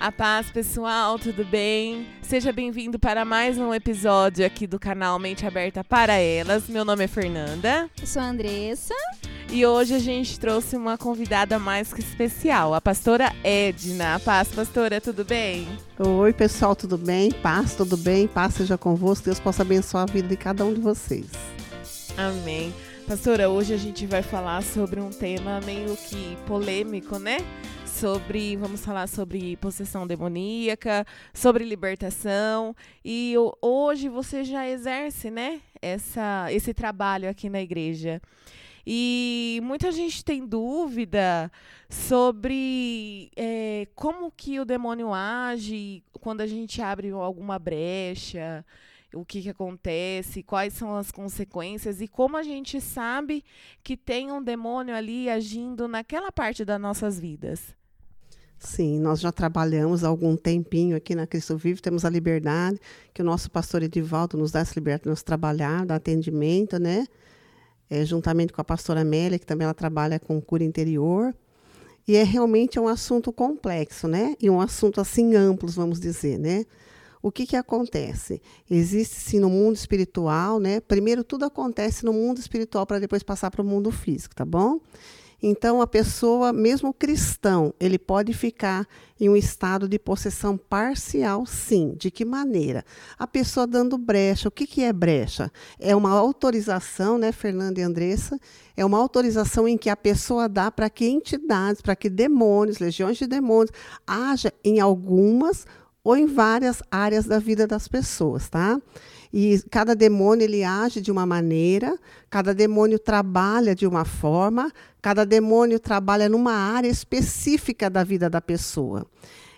A paz, pessoal, tudo bem? Seja bem-vindo para mais um episódio aqui do canal Mente Aberta para Elas. Meu nome é Fernanda. Eu sou a Andressa. E hoje a gente trouxe uma convidada mais que especial, a pastora Edna. A paz, pastora, tudo bem? Oi, pessoal, tudo bem? Paz, tudo bem? Paz seja convosco. Deus possa abençoar a vida de cada um de vocês. Amém. Pastora, hoje a gente vai falar sobre um tema meio que polêmico, né? Sobre, vamos falar sobre possessão demoníaca, sobre libertação. E hoje você já exerce, né, essa, esse trabalho aqui na igreja. E muita gente tem dúvida sobre é, como que o demônio age quando a gente abre alguma brecha, o que, que acontece, quais são as consequências e como a gente sabe que tem um demônio ali agindo naquela parte das nossas vidas. Sim, nós já trabalhamos há algum tempinho aqui na Cristo Vivo, temos a liberdade, que o nosso pastor Edivaldo nos dá essa liberdade de nos trabalhar, dar atendimento, né? É, juntamente com a pastora Amélia, que também ela trabalha com cura interior. E é realmente um assunto complexo, né? E um assunto assim amplo, vamos dizer, né? O que, que acontece? Existe sim no mundo espiritual, né? Primeiro tudo acontece no mundo espiritual para depois passar para o mundo físico, tá bom? Então, a pessoa, mesmo cristão, ele pode ficar em um estado de possessão parcial, sim. De que maneira? A pessoa dando brecha. O que, que é brecha? É uma autorização, né, Fernanda e Andressa? É uma autorização em que a pessoa dá para que entidades, para que demônios, legiões de demônios, haja em algumas ou em várias áreas da vida das pessoas, tá? E cada demônio ele age de uma maneira, cada demônio trabalha de uma forma, cada demônio trabalha numa área específica da vida da pessoa.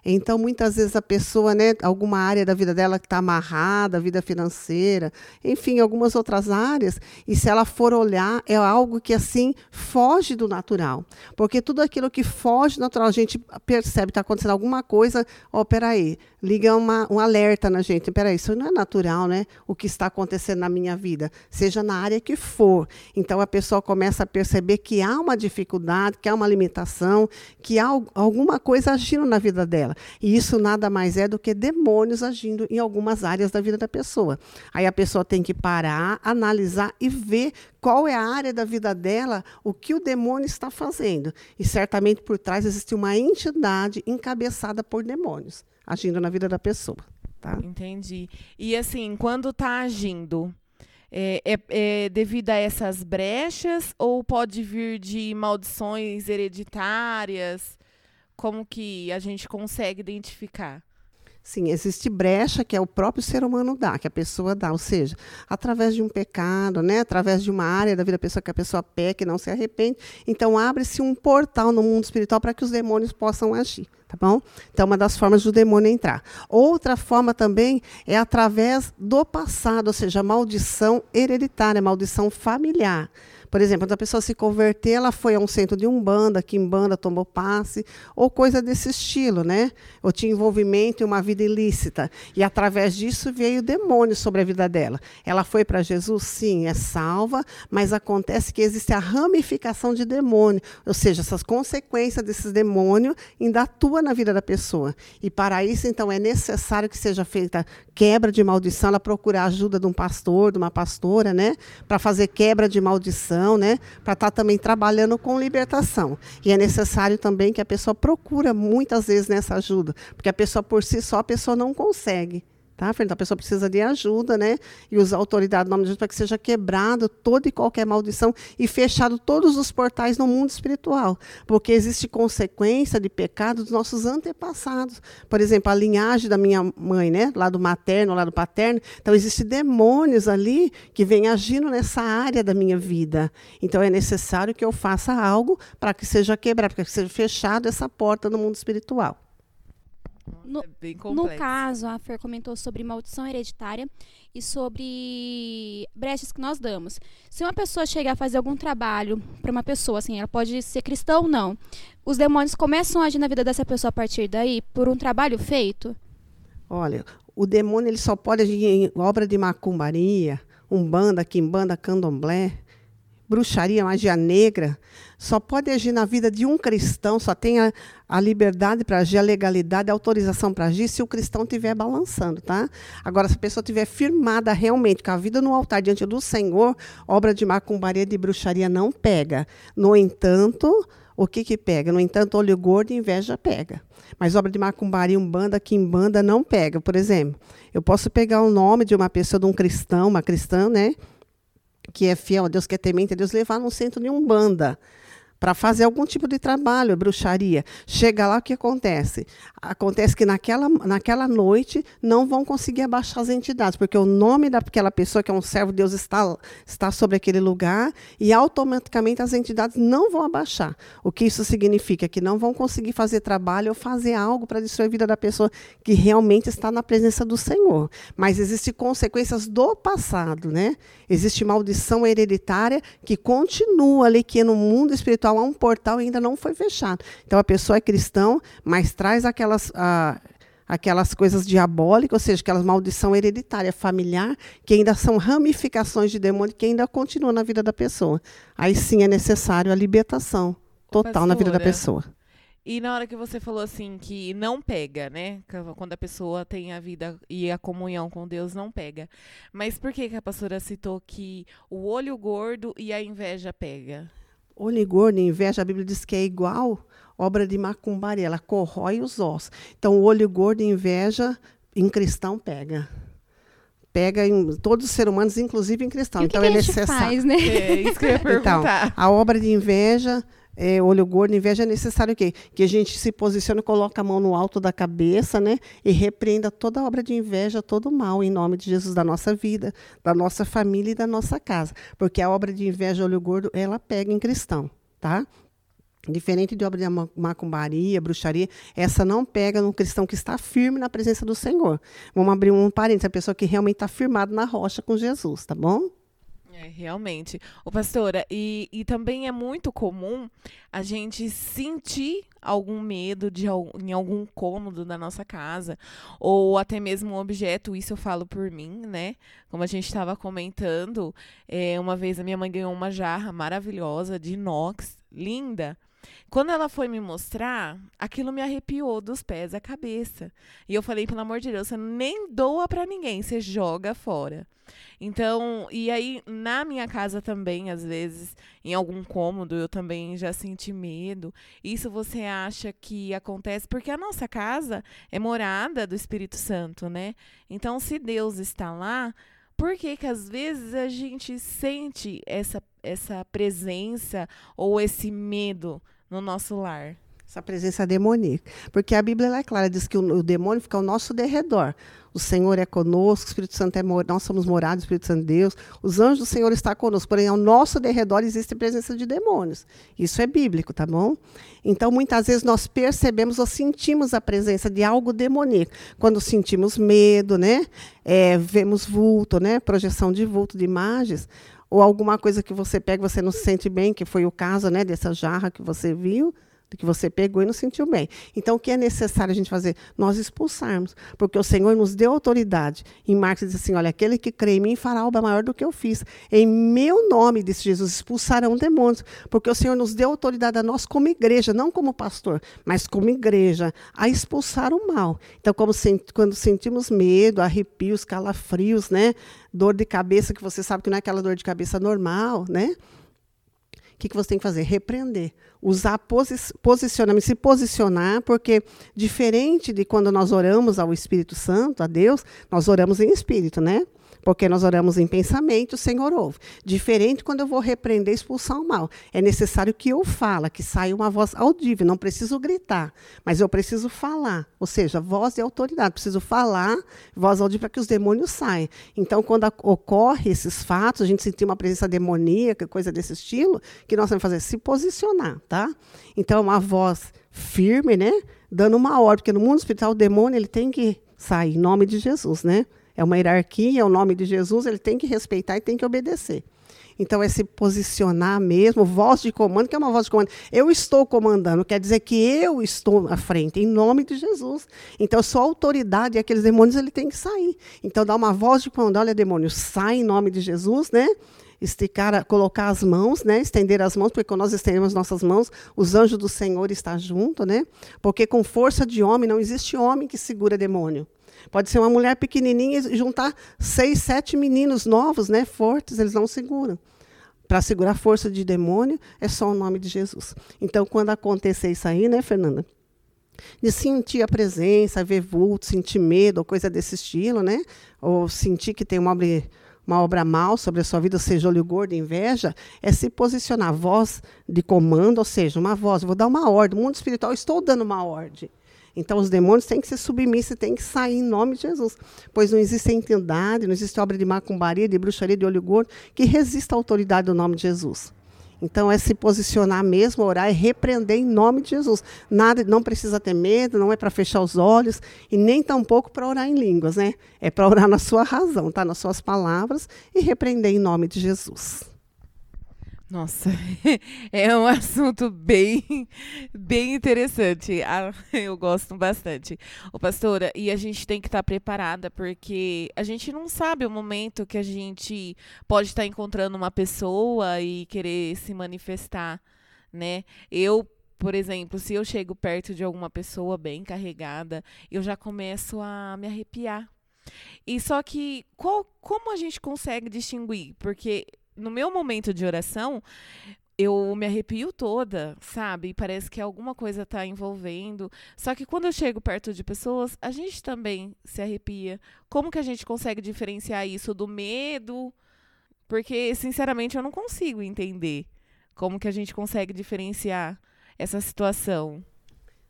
Então, muitas vezes a pessoa, né, alguma área da vida dela que está amarrada, vida financeira, enfim, algumas outras áreas, e se ela for olhar, é algo que assim foge do natural. Porque tudo aquilo que foge do natural, a gente percebe que está acontecendo alguma coisa, ó, oh, peraí, liga uma, um alerta na gente, peraí, isso não é natural, né? O que está acontecendo na minha vida, seja na área que for. Então a pessoa começa a perceber que há uma dificuldade, que há uma limitação, que há alguma coisa agindo na vida dela dela. E isso nada mais é do que demônios agindo em algumas áreas da vida da pessoa. Aí a pessoa tem que parar, analisar e ver qual é a área da vida dela, o que o demônio está fazendo. E certamente por trás existe uma entidade encabeçada por demônios agindo na vida da pessoa. Tá? Entendi. E assim, quando está agindo, é, é, é, devido a essas brechas ou pode vir de maldições hereditárias? Como que a gente consegue identificar? Sim, existe brecha que é o próprio ser humano dá, que a pessoa dá, ou seja, através de um pecado, né, através de uma área da vida da pessoa que a pessoa peca e não se arrepende, então abre-se um portal no mundo espiritual para que os demônios possam agir, tá bom? Então uma das formas do demônio entrar. Outra forma também é através do passado, ou seja, maldição hereditária, maldição familiar. Por exemplo, quando a pessoa se converter, ela foi a um centro de umbanda, que umbanda tomou passe, ou coisa desse estilo, né? Ou tinha envolvimento em uma vida ilícita. E através disso veio demônio sobre a vida dela. Ela foi para Jesus, sim, é salva, mas acontece que existe a ramificação de demônio, ou seja, essas consequências desses demônios ainda atua na vida da pessoa. E para isso, então, é necessário que seja feita quebra de maldição, ela procura a ajuda de um pastor, de uma pastora, né? Para fazer quebra de maldição né, para estar tá também trabalhando com libertação. E é necessário também que a pessoa procura muitas vezes nessa ajuda, porque a pessoa por si só a pessoa não consegue. Tá, Fernanda? A pessoa precisa de ajuda, né? E usar a autoridade do nome de Jesus para que seja quebrado toda e qualquer maldição e fechado todos os portais no mundo espiritual. Porque existe consequência de pecado dos nossos antepassados. Por exemplo, a linhagem da minha mãe, né? Lá do materno, lá do paterno. Então, existem demônios ali que vêm agindo nessa área da minha vida. Então, é necessário que eu faça algo para que seja quebrado, para que seja fechado essa porta no mundo espiritual. No, é no caso, a Fer comentou sobre maldição hereditária e sobre brechas que nós damos. Se uma pessoa chegar a fazer algum trabalho para uma pessoa, assim, ela pode ser cristã ou não, os demônios começam a agir na vida dessa pessoa a partir daí por um trabalho feito? Olha, o demônio ele só pode agir em obra de macumbaria, umbanda, quimbanda, candomblé, bruxaria, magia negra, só pode agir na vida de um cristão, só tem a, a liberdade para agir, a legalidade, a autorização para agir, se o cristão estiver balançando, tá? Agora, se a pessoa estiver firmada realmente com a vida no altar diante do Senhor, obra de macumbaria, de bruxaria não pega. No entanto, o que que pega? No entanto, olho gordo e inveja pega. Mas obra de macumbaria, umbanda, quimbanda não pega. Por exemplo, eu posso pegar o nome de uma pessoa, de um cristão, uma cristã, né? Que é fiel a Deus, que é temente a Deus, levar num centro de umbanda para fazer algum tipo de trabalho, bruxaria. Chega lá, o que acontece? Acontece que naquela, naquela noite não vão conseguir abaixar as entidades, porque o nome daquela pessoa, que é um servo de Deus, está, está sobre aquele lugar e automaticamente as entidades não vão abaixar. O que isso significa? Que não vão conseguir fazer trabalho ou fazer algo para destruir a vida da pessoa que realmente está na presença do Senhor. Mas existem consequências do passado, né? Existe maldição hereditária que continua ali, que no mundo espiritual há um portal ainda não foi fechado. Então a pessoa é cristão, mas traz aquelas. Ah, aquelas coisas diabólicas, ou seja, aquelas maldição hereditária familiar, que ainda são ramificações de demônio que ainda continuam na vida da pessoa. Aí sim é necessário a libertação total Pastora, na vida da pessoa. E na hora que você falou assim que não pega, né? Quando a pessoa tem a vida e a comunhão com Deus não pega. Mas por que, que a pastora citou que o olho gordo e a inveja pega? Olho gordo, inveja, a Bíblia diz que é igual obra de macumbaria, ela corrói os ossos. Então, o olho gordo e inveja em cristão pega. Pega em todos os seres humanos, inclusive em cristão. E então que é que necessário. Faz, né? É isso que eu ia então, perguntar. Então, a obra de inveja é, olho gordo, inveja é necessário o quê? Que a gente se posicione, coloque a mão no alto da cabeça, né? E repreenda toda obra de inveja, todo mal, em nome de Jesus, da nossa vida, da nossa família e da nossa casa. Porque a obra de inveja, olho gordo, ela pega em cristão, tá? Diferente de obra de macumbaria, bruxaria, essa não pega no cristão que está firme na presença do Senhor. Vamos abrir um parênteses, a pessoa que realmente está firmada na rocha com Jesus, tá bom? É, realmente. O pastora, e, e também é muito comum a gente sentir algum medo de em algum cômodo da nossa casa, ou até mesmo um objeto, isso eu falo por mim, né? Como a gente estava comentando, é, uma vez a minha mãe ganhou uma jarra maravilhosa de inox, linda. Quando ela foi me mostrar, aquilo me arrepiou dos pés à cabeça. E eu falei, pelo amor de Deus, você nem doa para ninguém, você joga fora. Então, e aí na minha casa também, às vezes, em algum cômodo, eu também já senti medo. Isso você acha que acontece porque a nossa casa é morada do Espírito Santo, né? Então, se Deus está lá, por que que às vezes a gente sente essa essa presença ou esse medo no nosso lar? Essa presença demoníaca. Porque a Bíblia é clara, diz que o, o demônio fica ao nosso derredor. O Senhor é conosco, o Espírito Santo é nós somos morados do Espírito Santo de Deus. Os anjos do Senhor estão conosco, porém ao nosso derredor existe presença de demônios. Isso é bíblico, tá bom? Então muitas vezes nós percebemos ou sentimos a presença de algo demoníaco. Quando sentimos medo, né? É, vemos vulto, né? Projeção de vulto, de imagens ou alguma coisa que você pega você não se sente bem, que foi o caso né, dessa jarra que você viu, que você pegou e não sentiu bem. Então, o que é necessário a gente fazer? Nós expulsarmos, porque o Senhor nos deu autoridade. Em Marcos diz assim: olha, aquele que crê em mim fará obra maior do que eu fiz. Em meu nome, disse Jesus, expulsarão demônios, porque o Senhor nos deu autoridade a nós como igreja, não como pastor, mas como igreja, a expulsar o mal. Então, quando sentimos medo, arrepios, calafrios, né? Dor de cabeça, que você sabe que não é aquela dor de cabeça normal, né? Que, que você tem que fazer? Repreender. Usar posi posicionamento, se posicionar, porque diferente de quando nós oramos ao Espírito Santo, a Deus, nós oramos em espírito, né? Porque nós oramos em pensamento, o Senhor ouve. Diferente quando eu vou repreender, expulsar o mal. É necessário que eu fale, que saia uma voz audível. Não preciso gritar, mas eu preciso falar. Ou seja, voz de autoridade. Preciso falar, voz audível, para que os demônios saiam. Então, quando ocorre esses fatos, a gente sentir uma presença demoníaca, coisa desse estilo, que nós vamos fazer? Se posicionar, tá? Então, uma voz firme, né? Dando uma ordem, porque no mundo espiritual o demônio ele tem que sair em nome de Jesus, né? É uma hierarquia, é o nome de Jesus, ele tem que respeitar e tem que obedecer. Então, é se posicionar mesmo, voz de comando, que é uma voz de comando. Eu estou comandando, quer dizer que eu estou à frente, em nome de Jesus. Então, sua autoridade e aqueles demônios, ele tem que sair. Então, dá uma voz de comando, olha, demônio, sai em nome de Jesus, né? esticar, colocar as mãos, né? Estender as mãos, porque quando nós estendemos nossas mãos, os anjos do Senhor estão junto, né? Porque com força de homem não existe homem que segura demônio. Pode ser uma mulher pequenininha e juntar seis, sete meninos novos, né? Fortes, eles não seguram. Para segurar a força de demônio é só o nome de Jesus. Então, quando acontecer isso aí, né, Fernanda? de sentir a presença, ver vulto, sentir medo, ou coisa desse estilo, né? Ou sentir que tem uma obra, uma obra mal sobre a sua vida, seja olho gordo, inveja, é se posicionar, voz de comando, ou seja, uma voz, vou dar uma ordem, no mundo espiritual, estou dando uma ordem. Então, os demônios têm que ser submissos têm que sair em nome de Jesus. Pois não existe entidade, não existe obra de macumbaria, de bruxaria, de olho gordo, que resista à autoridade do nome de Jesus. Então é se posicionar mesmo, orar e repreender em nome de Jesus. Nada, não precisa ter medo, não é para fechar os olhos e nem tampouco para orar em línguas, né? É para orar na sua razão, tá? Nas suas palavras e repreender em nome de Jesus. Nossa, é um assunto bem, bem interessante. Ah, eu gosto bastante. O pastora, e a gente tem que estar preparada porque a gente não sabe o momento que a gente pode estar encontrando uma pessoa e querer se manifestar, né? Eu por exemplo, se eu chego perto de alguma pessoa bem carregada, eu já começo a me arrepiar. E só que qual, como a gente consegue distinguir? Porque no meu momento de oração, eu me arrepio toda, sabe? Parece que alguma coisa está envolvendo. Só que quando eu chego perto de pessoas, a gente também se arrepia. Como que a gente consegue diferenciar isso do medo? Porque, sinceramente, eu não consigo entender como que a gente consegue diferenciar essa situação.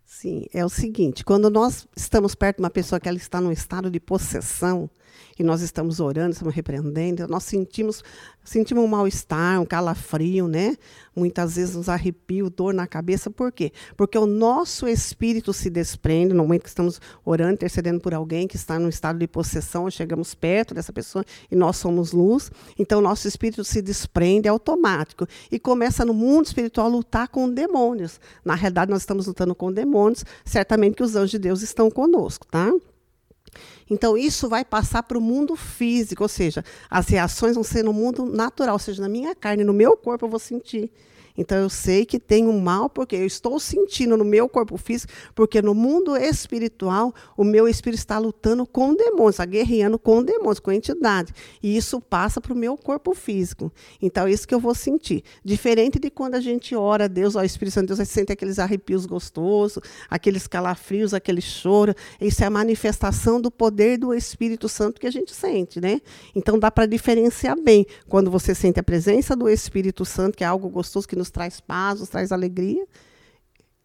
Sim, é o seguinte, quando nós estamos perto de uma pessoa que ela está num estado de possessão, e nós estamos orando, estamos repreendendo, nós sentimos, sentimos um mal-estar, um calafrio, né? Muitas vezes nos arrepio, dor na cabeça. Por quê? Porque o nosso espírito se desprende no momento que estamos orando, intercedendo por alguém que está num estado de possessão, chegamos perto dessa pessoa e nós somos luz. Então, nosso espírito se desprende, é automático. E começa no mundo espiritual a lutar com demônios. Na realidade, nós estamos lutando com demônios, certamente que os anjos de Deus estão conosco, tá? Então, isso vai passar para o mundo físico, ou seja, as reações vão ser no mundo natural, ou seja, na minha carne, no meu corpo eu vou sentir. Então eu sei que tem um mal porque eu estou sentindo no meu corpo físico, porque no mundo espiritual o meu espírito está lutando com demônios, está guerreando com demônios, com entidade. E isso passa para o meu corpo físico. Então é isso que eu vou sentir. Diferente de quando a gente ora a Deus, ao Espírito Santo de Deus, sente aqueles arrepios gostosos, aqueles calafrios, aquele choro. Isso é a manifestação do poder do Espírito Santo que a gente sente, né? Então dá para diferenciar bem quando você sente a presença do Espírito Santo, que é algo gostoso que nos traz paz, nos traz alegria,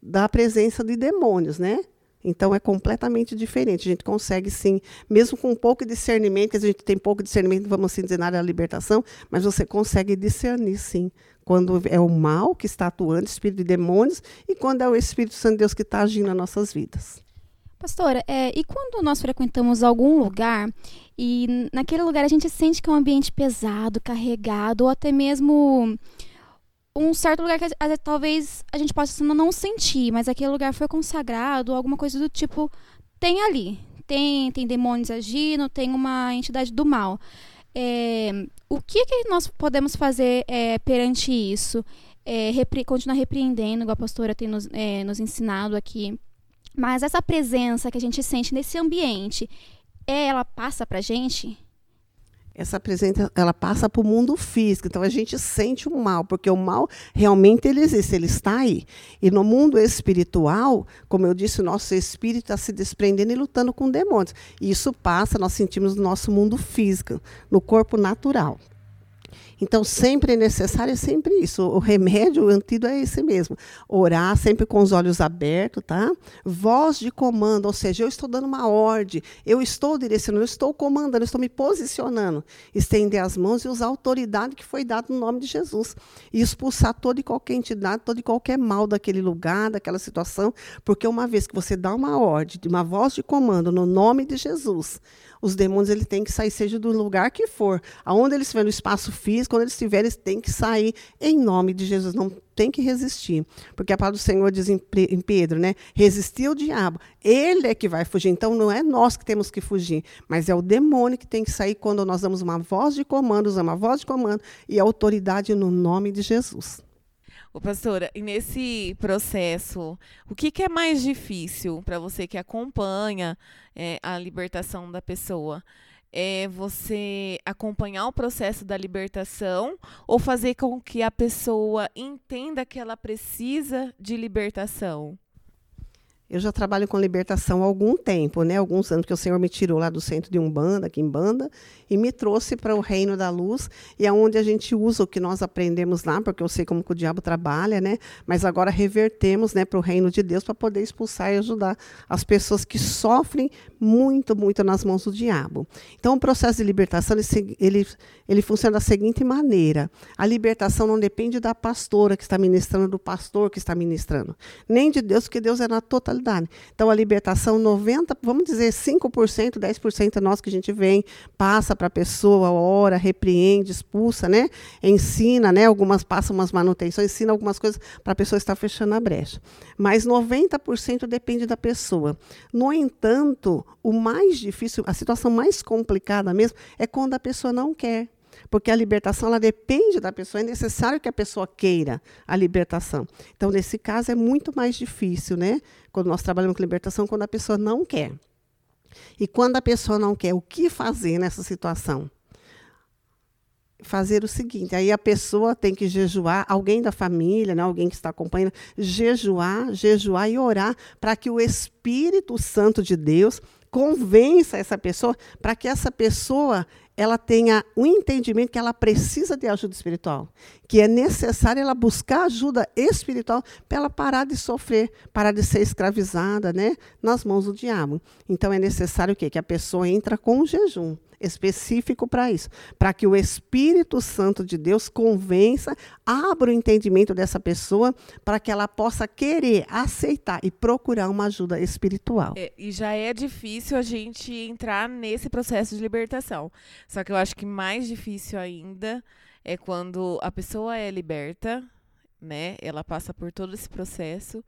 da presença de demônios, né? Então é completamente diferente. A gente consegue sim, mesmo com pouco discernimento, a gente tem pouco discernimento, vamos assim dizer, na área da libertação, mas você consegue discernir sim. Quando é o mal que está atuando, espírito de demônios, e quando é o Espírito Santo de Deus que está agindo nas nossas vidas. Pastora, é, e quando nós frequentamos algum lugar e naquele lugar a gente sente que é um ambiente pesado, carregado, ou até mesmo um certo lugar que vezes, talvez a gente possa não sentir, mas aquele lugar foi consagrado, alguma coisa do tipo, tem ali. Tem, tem demônios agindo, tem uma entidade do mal. É, o que, que nós podemos fazer é, perante isso? É, repre continuar repreendendo, igual a pastora tem nos, é, nos ensinado aqui. Mas essa presença que a gente sente nesse ambiente, ela passa pra gente? Essa presença ela passa para o mundo físico. Então a gente sente o mal, porque o mal realmente ele existe, ele está aí. E no mundo espiritual, como eu disse, o nosso espírito está se desprendendo e lutando com demônios. E isso passa, nós sentimos no nosso mundo físico, no corpo natural. Então, sempre é necessário, é sempre isso. O remédio, o antídoto é esse mesmo. Orar sempre com os olhos abertos, tá? Voz de comando, ou seja, eu estou dando uma ordem, eu estou direcionando, eu estou comandando, eu estou me posicionando. Estender as mãos e usar a autoridade que foi dada no nome de Jesus. E expulsar toda e qualquer entidade, todo e qualquer mal daquele lugar, daquela situação, porque uma vez que você dá uma ordem, uma voz de comando no nome de Jesus, os demônios ele tem que sair, seja do lugar que for. Aonde eles estiverem no espaço físico, quando eles estiverem, eles têm que sair em nome de Jesus. Não tem que resistir. Porque a palavra do Senhor diz em Pedro, né? Resistir ao diabo. Ele é que vai fugir. Então não é nós que temos que fugir, mas é o demônio que tem que sair quando nós damos uma voz de comando, usamos uma voz de comando e autoridade no nome de Jesus. Ô, pastora, e nesse processo, o que, que é mais difícil para você que acompanha é, a libertação da pessoa? É você acompanhar o processo da libertação ou fazer com que a pessoa entenda que ela precisa de libertação? Eu já trabalho com libertação há algum tempo, né? Alguns anos que o Senhor me tirou lá do centro de Umbanda, aqui em Banda, e me trouxe para o reino da luz, e é onde a gente usa o que nós aprendemos lá, porque eu sei como que o diabo trabalha, né? Mas agora revertemos, né, para o reino de Deus para poder expulsar e ajudar as pessoas que sofrem muito, muito nas mãos do diabo. Então, o processo de libertação ele, ele, ele funciona da seguinte maneira: a libertação não depende da pastora que está ministrando, do pastor que está ministrando, nem de Deus, porque Deus é na totalidade Então, a libertação, 90%, vamos dizer 5%, 10% é nós que a gente vem, passa para a pessoa, ora, repreende, expulsa, né? Ensina, né? Algumas passam umas manutenções, ensina algumas coisas para a pessoa estar fechando a brecha. Mas 90% depende da pessoa. No entanto, o mais difícil, a situação mais complicada mesmo, é quando a pessoa não quer. Porque a libertação ela depende da pessoa, é necessário que a pessoa queira a libertação. Então, nesse caso, é muito mais difícil, né? Quando nós trabalhamos com libertação, quando a pessoa não quer. E quando a pessoa não quer, o que fazer nessa situação? Fazer o seguinte, aí a pessoa tem que jejuar, alguém da família, né, alguém que está acompanhando, jejuar, jejuar e orar para que o Espírito Santo de Deus convença essa pessoa, para que essa pessoa ela tenha um entendimento que ela precisa de ajuda espiritual, que é necessário ela buscar ajuda espiritual para ela parar de sofrer, parar de ser escravizada, né, nas mãos do diabo. Então é necessário o quê? Que a pessoa entra com um jejum específico para isso, para que o Espírito Santo de Deus convença, abra o entendimento dessa pessoa para que ela possa querer aceitar e procurar uma ajuda espiritual. É, e já é difícil a gente entrar nesse processo de libertação. Só que eu acho que mais difícil ainda é quando a pessoa é liberta, né? Ela passa por todo esse processo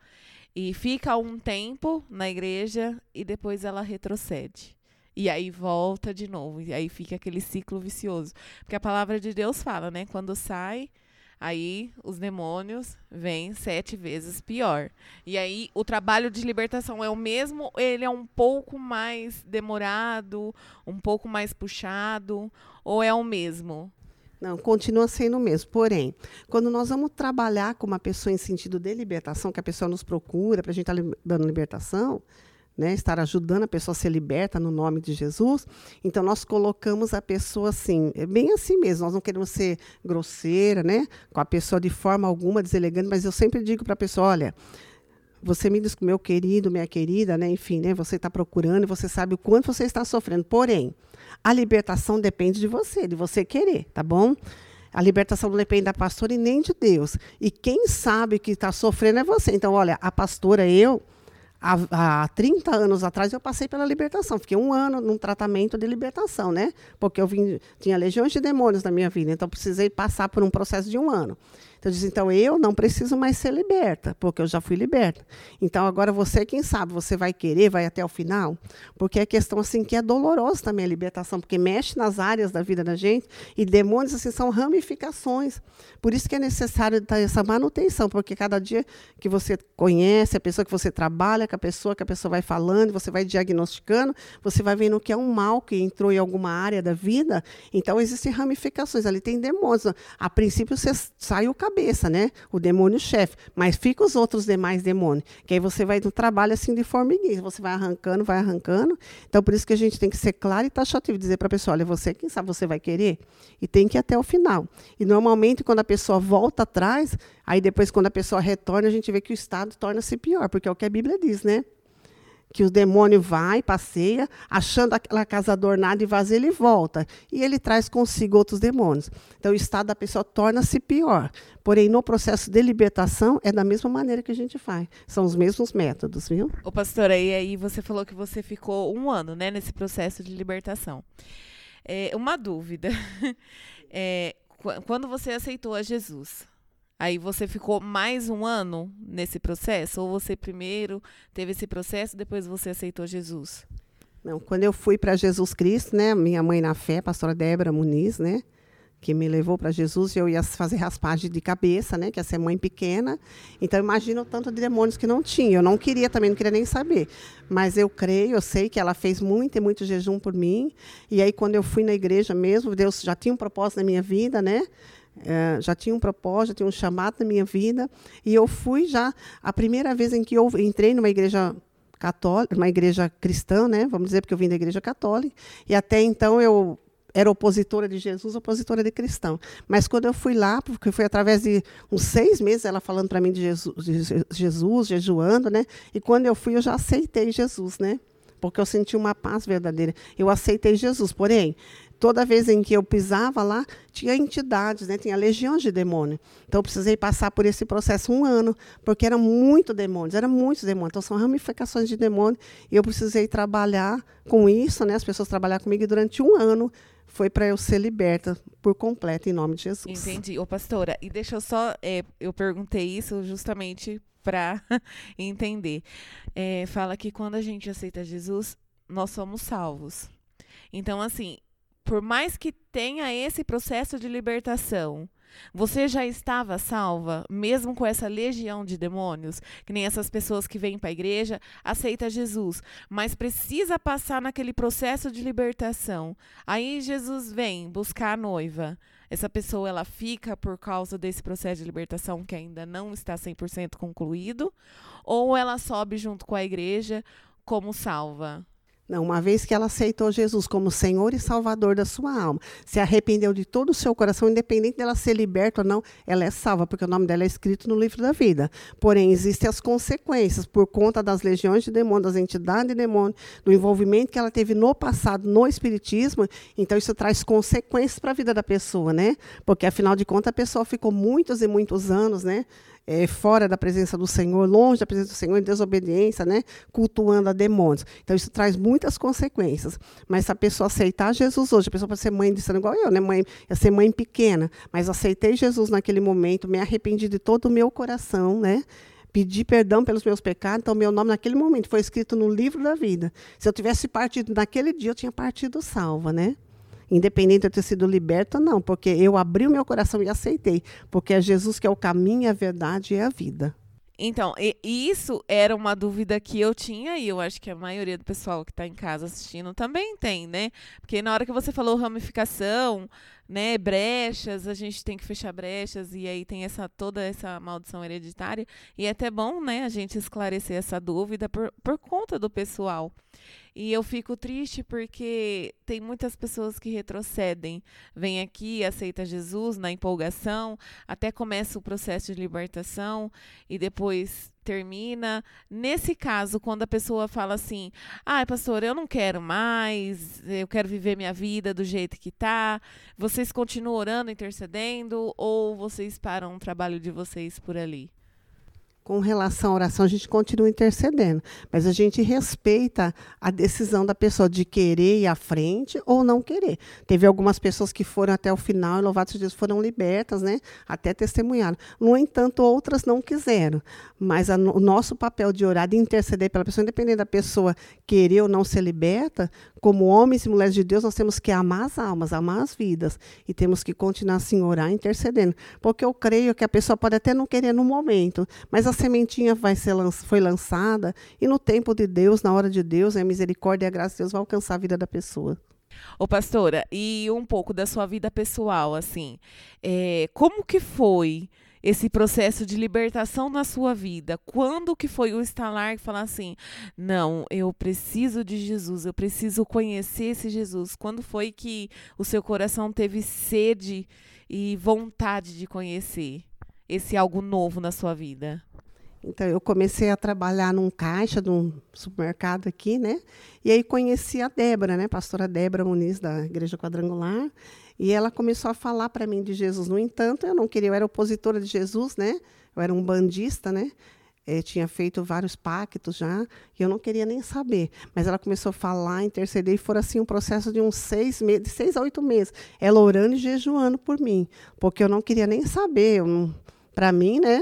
e fica um tempo na igreja e depois ela retrocede. E aí volta de novo. E aí fica aquele ciclo vicioso. Porque a palavra de Deus fala, né? Quando sai, aí os demônios vêm sete vezes pior. E aí o trabalho de libertação é o mesmo, ele é um pouco mais demorado, um pouco mais puxado, ou é o mesmo? Não, continua sendo o mesmo. Porém, quando nós vamos trabalhar com uma pessoa em sentido de libertação, que a pessoa nos procura para a gente estar tá dando libertação, né, estar ajudando a pessoa a ser liberta no nome de Jesus. Então, nós colocamos a pessoa assim, é bem assim mesmo. Nós não queremos ser grosseira, né, com a pessoa de forma alguma deselegante, mas eu sempre digo para a pessoa: olha, você me diz que meu querido, minha querida, né, enfim, né, você está procurando e você sabe o quanto você está sofrendo. Porém, a libertação depende de você, de você querer, tá bom? A libertação não depende da pastora e nem de Deus. E quem sabe que está sofrendo é você. Então, olha, a pastora, eu Há, há 30 anos atrás eu passei pela libertação. Fiquei um ano num tratamento de libertação, né? Porque eu vim, tinha legiões de demônios na minha vida, então precisei passar por um processo de um ano. Então, diz, então eu não preciso mais ser liberta, porque eu já fui liberta. Então, agora você, quem sabe, você vai querer, vai até o final? Porque é questão assim que é dolorosa também a libertação, porque mexe nas áreas da vida da gente e demônios assim são ramificações. Por isso que é necessário essa manutenção, porque cada dia que você conhece a pessoa que você trabalha com a pessoa, que a pessoa vai falando, você vai diagnosticando, você vai vendo que é um mal que entrou em alguma área da vida. Então, existem ramificações, ali tem demônios. A princípio, você sai o cabeça, né? O demônio chefe. Mas fica os outros demais demônios. Que aí você vai no trabalho assim de formiguinha. Você vai arrancando, vai arrancando. Então, por isso que a gente tem que ser claro e taxativo. Dizer para a pessoa: olha, você, quem sabe você vai querer? E tem que ir até o final. E normalmente, quando a pessoa volta atrás, aí depois, quando a pessoa retorna, a gente vê que o estado torna-se pior. Porque é o que a Bíblia diz, né? Que o demônio vai, passeia, achando aquela casa adornada e vazia, ele volta. E ele traz consigo outros demônios. Então, o estado da pessoa torna-se pior. Porém, no processo de libertação, é da mesma maneira que a gente faz. São os mesmos métodos, viu? Ô, pastora, e aí você falou que você ficou um ano né, nesse processo de libertação. É, uma dúvida. É, quando você aceitou a Jesus, Aí você ficou mais um ano nesse processo? Ou você primeiro teve esse processo, depois você aceitou Jesus? Não, quando eu fui para Jesus Cristo, né, minha mãe na fé, pastora Débora Muniz, né, que me levou para Jesus, eu ia fazer raspagem de cabeça, né, que ia ser mãe pequena. Então imagina o tanto de demônios que não tinha. Eu não queria também, não queria nem saber. Mas eu creio, eu sei que ela fez muito e muito jejum por mim. E aí quando eu fui na igreja mesmo, Deus já tinha um propósito na minha vida, né? É, já tinha um propósito, tinha um chamado na minha vida. E eu fui já, a primeira vez em que eu entrei numa igreja católica, uma igreja cristã, né? Vamos dizer, porque eu vim da igreja católica. E até então eu era opositora de Jesus, opositora de cristão. Mas quando eu fui lá, porque foi através de uns seis meses ela falando para mim de Jesus, de Jesus, jejuando, né? E quando eu fui, eu já aceitei Jesus, né? Porque eu senti uma paz verdadeira. Eu aceitei Jesus. Porém, toda vez em que eu pisava lá, tinha entidades, né? tinha legiões de demônio. Então, eu precisei passar por esse processo um ano, porque eram muito demônios, eram muitos demônios. Então, são ramificações de demônio, e eu precisei trabalhar com isso, né? as pessoas trabalhar comigo, e durante um ano foi para eu ser liberta por completo, em nome de Jesus. Entendi. Ô, pastora, e deixa eu só, é, eu perguntei isso justamente para entender. É, fala que quando a gente aceita Jesus, nós somos salvos. Então, assim, por mais que tenha esse processo de libertação, você já estava salva, mesmo com essa legião de demônios, que nem essas pessoas que vêm para a igreja, aceita Jesus, mas precisa passar naquele processo de libertação. Aí Jesus vem buscar a noiva. Essa pessoa ela fica por causa desse processo de libertação que ainda não está 100% concluído, ou ela sobe junto com a igreja como salva. Não, uma vez que ela aceitou Jesus como Senhor e Salvador da sua alma, se arrependeu de todo o seu coração, independente dela ser liberta ou não, ela é salva, porque o nome dela é escrito no livro da vida. Porém, existem as consequências por conta das legiões de demônios, das entidades de demônio, do envolvimento que ela teve no passado no espiritismo. Então, isso traz consequências para a vida da pessoa, né? Porque, afinal de contas, a pessoa ficou muitos e muitos anos, né? É, fora da presença do Senhor, longe da presença do Senhor, em desobediência, né? cultuando a demônios. Então, isso traz muitas consequências. Mas se a pessoa aceitar Jesus hoje, a pessoa pode ser mãe de igual eu, né? mãe, ia ser mãe pequena, mas aceitei Jesus naquele momento, me arrependi de todo o meu coração, né? pedi perdão pelos meus pecados, então meu nome naquele momento foi escrito no livro da vida. Se eu tivesse partido naquele dia, eu tinha partido salva, né? Independente de eu ter sido liberta, não, porque eu abri o meu coração e aceitei, porque é Jesus que é o caminho, a verdade e a vida. Então, isso era uma dúvida que eu tinha e eu acho que a maioria do pessoal que está em casa assistindo também tem, né? Porque na hora que você falou ramificação, né, brechas, a gente tem que fechar brechas e aí tem essa toda essa maldição hereditária e é até bom, né, a gente esclarecer essa dúvida por, por conta do pessoal. E eu fico triste porque tem muitas pessoas que retrocedem, vem aqui, aceita Jesus na empolgação, até começa o processo de libertação e depois termina. Nesse caso, quando a pessoa fala assim: "Ai, pastor, eu não quero mais, eu quero viver minha vida do jeito que tá". Vocês continuam orando, intercedendo ou vocês param o trabalho de vocês por ali? Com relação à oração, a gente continua intercedendo, mas a gente respeita a decisão da pessoa de querer ir à frente ou não querer. Teve algumas pessoas que foram até o final e, louvados sejam foram libertas, né? até testemunharam. No entanto, outras não quiseram. Mas a, o nosso papel de orar, de interceder pela pessoa, independente da pessoa querer ou não ser liberta, como homens e mulheres de Deus, nós temos que amar as almas, amar as vidas. E temos que continuar assim, orar, intercedendo. Porque eu creio que a pessoa pode até não querer no momento, mas a sementinha vai ser foi lançada e no tempo de Deus, na hora de Deus, a misericórdia e a graça de Deus vai alcançar a vida da pessoa. Ô pastora, e um pouco da sua vida pessoal, assim, é, como que foi esse processo de libertação na sua vida? Quando que foi o estalar que falar assim, não, eu preciso de Jesus, eu preciso conhecer esse Jesus? Quando foi que o seu coração teve sede e vontade de conhecer esse algo novo na sua vida? Então, eu comecei a trabalhar num caixa de um supermercado aqui, né? E aí conheci a Débora, né? Pastora Débora Muniz, da Igreja Quadrangular. E ela começou a falar para mim de Jesus. No entanto, eu não queria, eu era opositora de Jesus, né? Eu era um bandista, né? Eu tinha feito vários pactos já, e eu não queria nem saber. Mas ela começou a falar, interceder, e foi assim um processo de uns seis meses, de seis a oito meses. Ela orando e jejuando por mim, porque eu não queria nem saber. Para mim, né?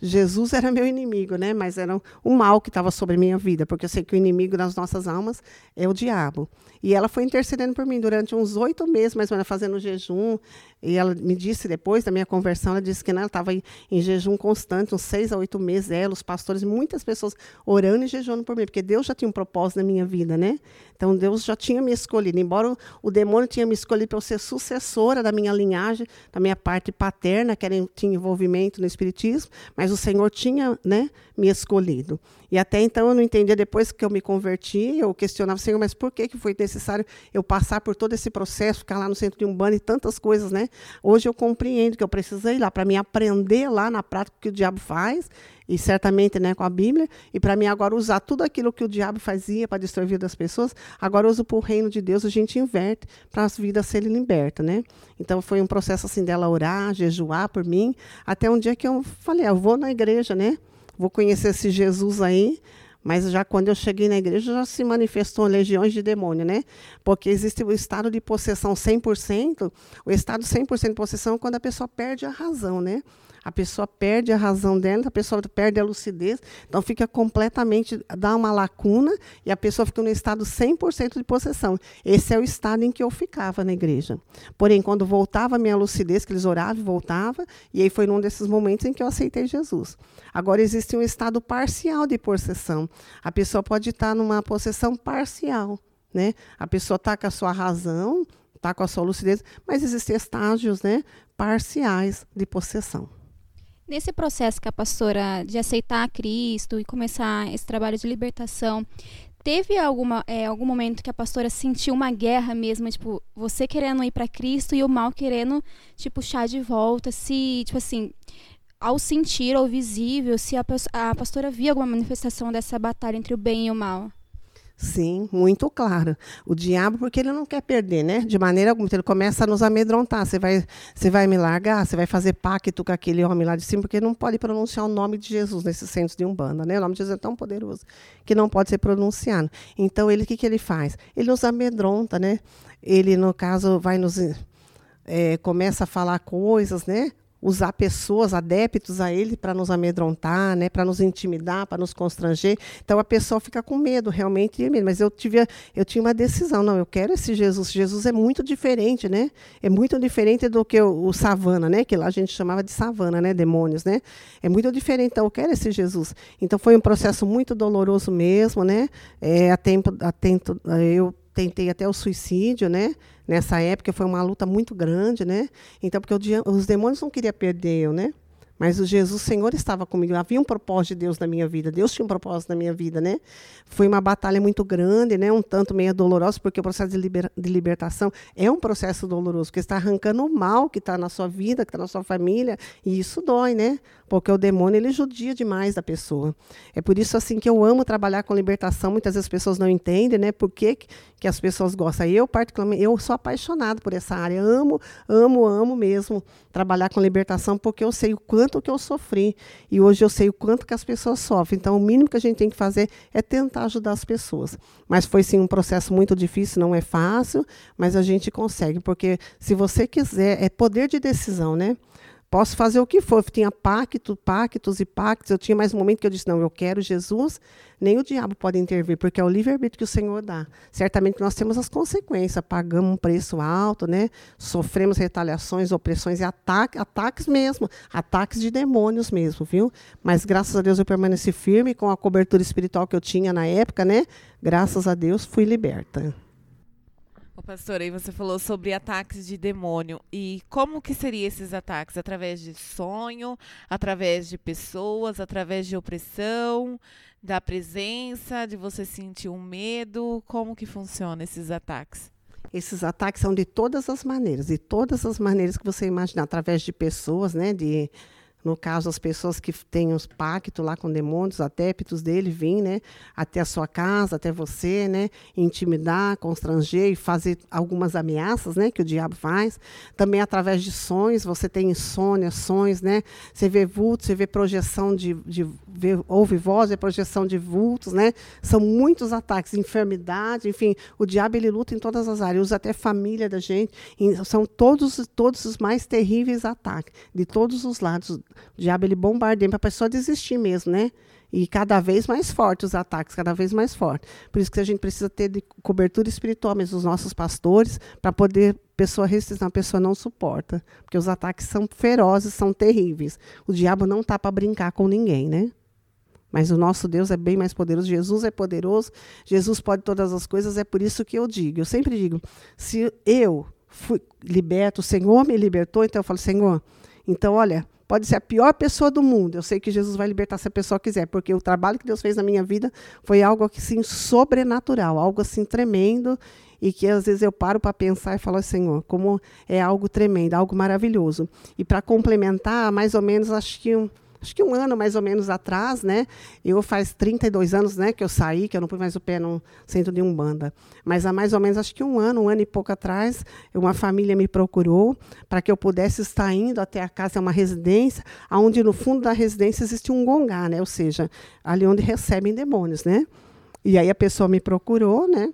Jesus era meu inimigo, né? Mas era o mal que estava sobre a minha vida, porque eu sei que o inimigo das nossas almas é o diabo. E ela foi intercedendo por mim durante uns oito meses, mais ou fazendo jejum. E ela me disse depois da minha conversão, ela disse que né, ela estava em, em, jejum constante, uns seis a oito meses, ela, os pastores, muitas pessoas orando e jejuando por mim, porque Deus já tinha um propósito na minha vida, né? Então Deus já tinha me escolhido, embora o, o demônio tinha me escolhido para ser sucessora da minha linhagem, da minha parte paterna, que era, tinha envolvimento no espiritismo, mas o Senhor tinha, né, me escolhido. E até então eu não entendia, depois que eu me converti, eu questionava, Senhor, mas por que, que foi necessário eu passar por todo esse processo, ficar lá no centro de um banho e tantas coisas, né? Hoje eu compreendo que eu precisei ir lá para me aprender lá na prática o que o diabo faz, e certamente né, com a Bíblia, e para mim agora usar tudo aquilo que o diabo fazia para destruir a vida das pessoas, agora eu uso para o reino de Deus, a gente inverte para as vidas serem libertas, né? Então foi um processo assim dela orar, jejuar por mim, até um dia que eu falei, ah, eu vou na igreja, né? Vou conhecer esse Jesus aí. Mas já quando eu cheguei na igreja, já se manifestou legiões de demônio, né? Porque existe o estado de possessão 100%, o estado 100% de possessão é quando a pessoa perde a razão, né? A pessoa perde a razão dela, a pessoa perde a lucidez, então fica completamente, dá uma lacuna e a pessoa fica no estado 100% de possessão. Esse é o estado em que eu ficava na igreja. Porém, quando voltava a minha lucidez, que eles oravam, voltava, e aí foi num desses momentos em que eu aceitei Jesus. Agora, existe um estado parcial de possessão. A pessoa pode estar numa possessão parcial. Né? A pessoa está com a sua razão, está com a sua lucidez, mas existem estágios né, parciais de possessão. Nesse processo que a pastora de aceitar Cristo e começar esse trabalho de libertação, teve alguma, é, algum momento que a pastora sentiu uma guerra mesmo, tipo, você querendo ir para Cristo e o mal querendo te puxar de volta, se, tipo assim, ao sentir ou visível, se a, a pastora via alguma manifestação dessa batalha entre o bem e o mal? Sim, muito claro. O diabo, porque ele não quer perder, né? De maneira alguma. Ele começa a nos amedrontar. Você vai, você vai me largar? Você vai fazer pacto com aquele homem lá de cima? Porque não pode pronunciar o nome de Jesus nesse centro de Umbanda, né? O nome de Jesus é tão poderoso que não pode ser pronunciado. Então, ele, o que, que ele faz? Ele nos amedronta, né? Ele, no caso, vai nos... É, começa a falar coisas, né? Usar pessoas adeptos a ele para nos amedrontar, né, para nos intimidar, para nos constranger. Então a pessoa fica com medo, realmente, mas eu tive eu tinha uma decisão, não, eu quero esse Jesus. Jesus é muito diferente, né? É muito diferente do que o, o savana, né, que lá a gente chamava de savana, né, demônios, né? É muito diferente, então eu quero esse Jesus. Então foi um processo muito doloroso mesmo, né? É, a tempo, a tempo eu tentei até o suicídio, né? Nessa época foi uma luta muito grande, né? Então, porque os demônios não queriam perder eu, né? Mas o Jesus, Senhor estava comigo. Havia um propósito de Deus na minha vida. Deus tinha um propósito na minha vida, né? Foi uma batalha muito grande, né? Um tanto meio dolorosa, porque o processo de, liber, de libertação é um processo doloroso, porque está arrancando o mal que está na sua vida, que está na sua família, e isso dói, né? Porque o demônio ele judia demais da pessoa. É por isso assim que eu amo trabalhar com libertação. Muitas vezes as pessoas não entendem, né? Por que, que as pessoas gostam. Eu particularmente, eu sou apaixonado por essa área. Amo, amo, amo mesmo trabalhar com libertação, porque eu sei o quanto que eu sofri e hoje eu sei o quanto que as pessoas sofrem. Então o mínimo que a gente tem que fazer é tentar ajudar as pessoas. Mas foi sim um processo muito difícil, não é fácil, mas a gente consegue, porque se você quiser, é poder de decisão, né? Posso fazer o que for. Eu tinha pacto, pactos e pactos. Eu tinha mais um momento que eu disse: não, eu quero Jesus. Nem o diabo pode intervir, porque é o livre-arbítrio que o Senhor dá. Certamente nós temos as consequências, pagamos um preço alto, né? sofremos retaliações, opressões e ataques, ataques mesmo, ataques de demônios mesmo, viu? Mas graças a Deus eu permaneci firme com a cobertura espiritual que eu tinha na época, né? Graças a Deus fui liberta. Ô, pastor, aí você falou sobre ataques de demônio. E como que seriam esses ataques? Através de sonho, através de pessoas, através de opressão, da presença, de você sentir um medo? Como que funciona esses ataques? Esses ataques são de todas as maneiras, de todas as maneiras que você imaginar, através de pessoas, né, de no caso, as pessoas que têm os pactos lá com demônios, adeptos dele, vêm né, até a sua casa, até você, né, intimidar, constranger e fazer algumas ameaças né, que o diabo faz. Também através de sonhos, você tem insônia, sonhos, né? Você vê vultos, você vê projeção de, de vê, ouve voz, vê projeção de vultos, né? São muitos ataques, enfermidade, enfim, o diabo ele luta em todas as áreas, usa até família da gente, são todos todos os mais terríveis ataques de todos os lados. O diabo ele bombardeia para a pessoa desistir mesmo, né? E cada vez mais fortes os ataques, cada vez mais fortes. Por isso que a gente precisa ter cobertura espiritual mesmo, os nossos pastores, para poder pessoa resistir, a pessoa não suporta. Porque os ataques são ferozes, são terríveis. O diabo não tá para brincar com ninguém, né? Mas o nosso Deus é bem mais poderoso. Jesus é poderoso. Jesus pode todas as coisas. É por isso que eu digo. Eu sempre digo: se eu fui liberto, o Senhor me libertou, então eu falo, Senhor, então olha, pode ser a pior pessoa do mundo. Eu sei que Jesus vai libertar se a pessoa quiser, porque o trabalho que Deus fez na minha vida foi algo assim sobrenatural, algo assim tremendo e que às vezes eu paro para pensar e falo, Senhor, como é algo tremendo, algo maravilhoso. E para complementar, mais ou menos, acho que um, acho que um ano mais ou menos atrás, né? Eu faz 32 anos, né, que eu saí, que eu não pus mais o pé no centro de Umbanda. Mas há mais ou menos, acho que um ano, um ano e pouco atrás, uma família me procurou para que eu pudesse estar indo até a casa, é uma residência, onde no fundo da residência existe um gongá, né? Ou seja, ali onde recebem demônios, né? E aí a pessoa me procurou, né?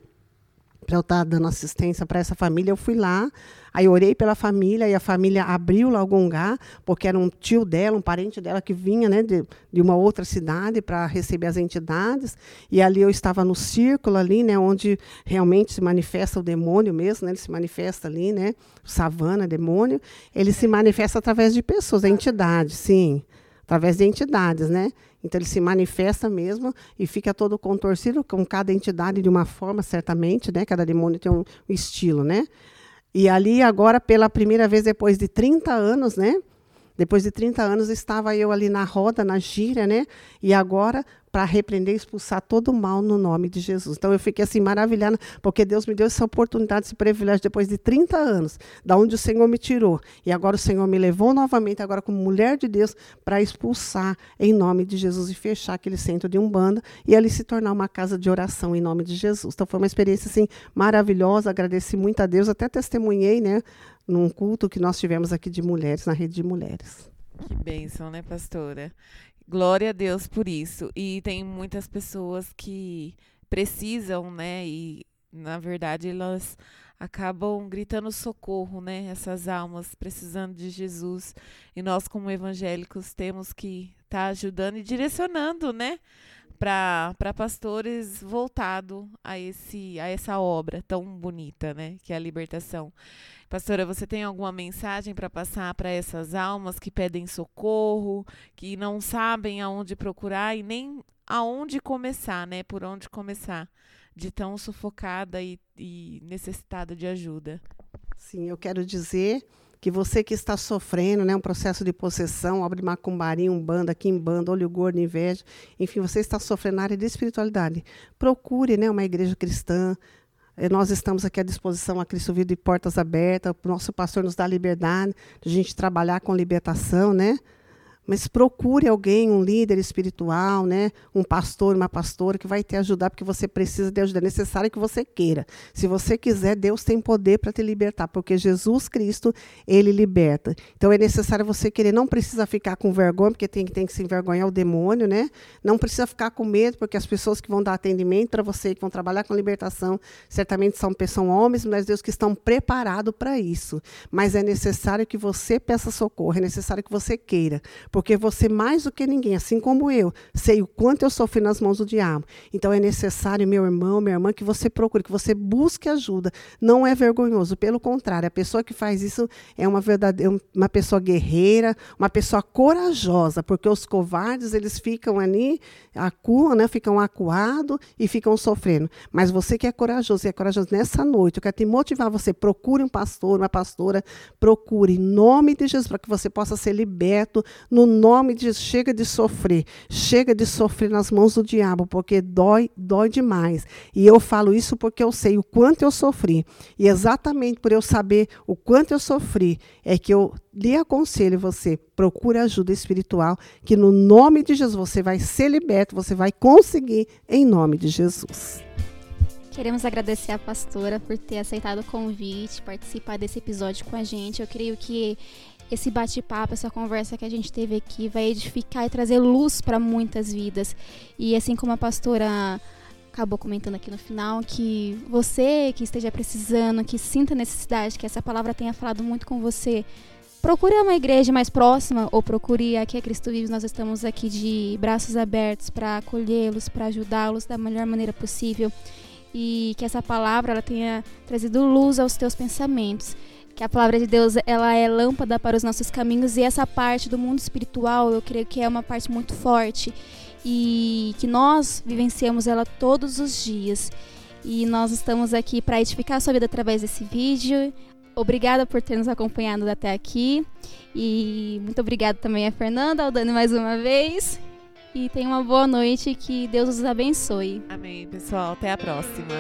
Para eu estar tá dando assistência para essa família, eu fui lá, aí orei pela família, e a família abriu lá o Gongá, porque era um tio dela, um parente dela que vinha né, de, de uma outra cidade para receber as entidades, e ali eu estava no círculo ali, né, onde realmente se manifesta o demônio mesmo, né, ele se manifesta ali, né, savana, demônio, ele se manifesta através de pessoas, a entidade, sim, através de entidades, né, então ele se manifesta mesmo e fica todo contorcido com cada entidade de uma forma, certamente, né? Cada demônio tem um estilo, né? E ali agora pela primeira vez depois de 30 anos, né? Depois de 30 anos estava eu ali na roda, na gira, né? E agora para repreender e expulsar todo o mal no nome de Jesus. Então eu fiquei assim maravilhada, porque Deus me deu essa oportunidade, esse privilégio depois de 30 anos, da onde o Senhor me tirou. E agora o Senhor me levou novamente, agora como mulher de Deus, para expulsar em nome de Jesus e fechar aquele centro de Umbanda e ali se tornar uma casa de oração em nome de Jesus. Então foi uma experiência assim maravilhosa, agradeci muito a Deus, até testemunhei, né, num culto que nós tivemos aqui de mulheres, na rede de mulheres. Que bênção, né, pastora? Glória a Deus por isso. E tem muitas pessoas que precisam, né? E na verdade elas acabam gritando socorro, né? Essas almas precisando de Jesus. E nós, como evangélicos, temos que estar tá ajudando e direcionando, né? Para pastores voltado a, esse, a essa obra tão bonita, né? Que é a libertação. Pastora, você tem alguma mensagem para passar para essas almas que pedem socorro, que não sabem aonde procurar e nem aonde começar, né? Por onde começar, de tão sufocada e, e necessitada de ajuda? Sim, eu quero dizer que você que está sofrendo, né, um processo de possessão, abre macumbarim, banda, quimbanda, olho gordo, inveja, enfim, você está sofrendo na área de espiritualidade, procure, né, uma igreja cristã, eh, nós estamos aqui à disposição a Cristo Vivo de portas abertas. O nosso pastor nos dá liberdade de a gente trabalhar com libertação, né? Mas procure alguém, um líder espiritual, né? um pastor, uma pastora, que vai te ajudar, porque você precisa de ajuda. É necessário que você queira. Se você quiser, Deus tem poder para te libertar, porque Jesus Cristo, ele liberta. Então é necessário você querer. Não precisa ficar com vergonha, porque tem, tem que se envergonhar o demônio, né? Não precisa ficar com medo, porque as pessoas que vão dar atendimento para você, que vão trabalhar com libertação, certamente são, são homens, mas Deus que estão preparados para isso. Mas é necessário que você peça socorro, é necessário que você queira porque você, mais do que ninguém, assim como eu, sei o quanto eu sofri nas mãos do diabo. Então é necessário, meu irmão, minha irmã, que você procure, que você busque ajuda. Não é vergonhoso, pelo contrário, a pessoa que faz isso é uma verdadeira, uma pessoa guerreira, uma pessoa corajosa, porque os covardes, eles ficam ali, acuam, né, ficam acuados e ficam sofrendo. Mas você que é corajoso, e é corajoso nessa noite, eu quero te motivar você, procure um pastor, uma pastora, procure em nome de Jesus, para que você possa ser liberto no no nome de chega de sofrer, chega de sofrer nas mãos do diabo, porque dói, dói demais. E eu falo isso porque eu sei o quanto eu sofri. E exatamente por eu saber o quanto eu sofri, é que eu lhe aconselho você, procure ajuda espiritual, que no nome de Jesus você vai ser liberto, você vai conseguir em nome de Jesus. Queremos agradecer a pastora por ter aceitado o convite, participar desse episódio com a gente. Eu creio que esse bate-papo, essa conversa que a gente teve aqui vai edificar e trazer luz para muitas vidas. E assim como a pastora acabou comentando aqui no final, que você que esteja precisando, que sinta necessidade, que essa palavra tenha falado muito com você, procure uma igreja mais próxima ou procure aqui a Cristo Vives. Nós estamos aqui de braços abertos para acolhê-los, para ajudá-los da melhor maneira possível e que essa palavra ela tenha trazido luz aos teus pensamentos. Que a palavra de Deus ela é lâmpada para os nossos caminhos e essa parte do mundo espiritual eu creio que é uma parte muito forte e que nós vivenciamos ela todos os dias. E nós estamos aqui para edificar a sua vida através desse vídeo. Obrigada por ter nos acompanhado até aqui. E muito obrigada também a Fernanda, ao Dani mais uma vez. E tenha uma boa noite que Deus os abençoe. Amém, pessoal. Até a próxima.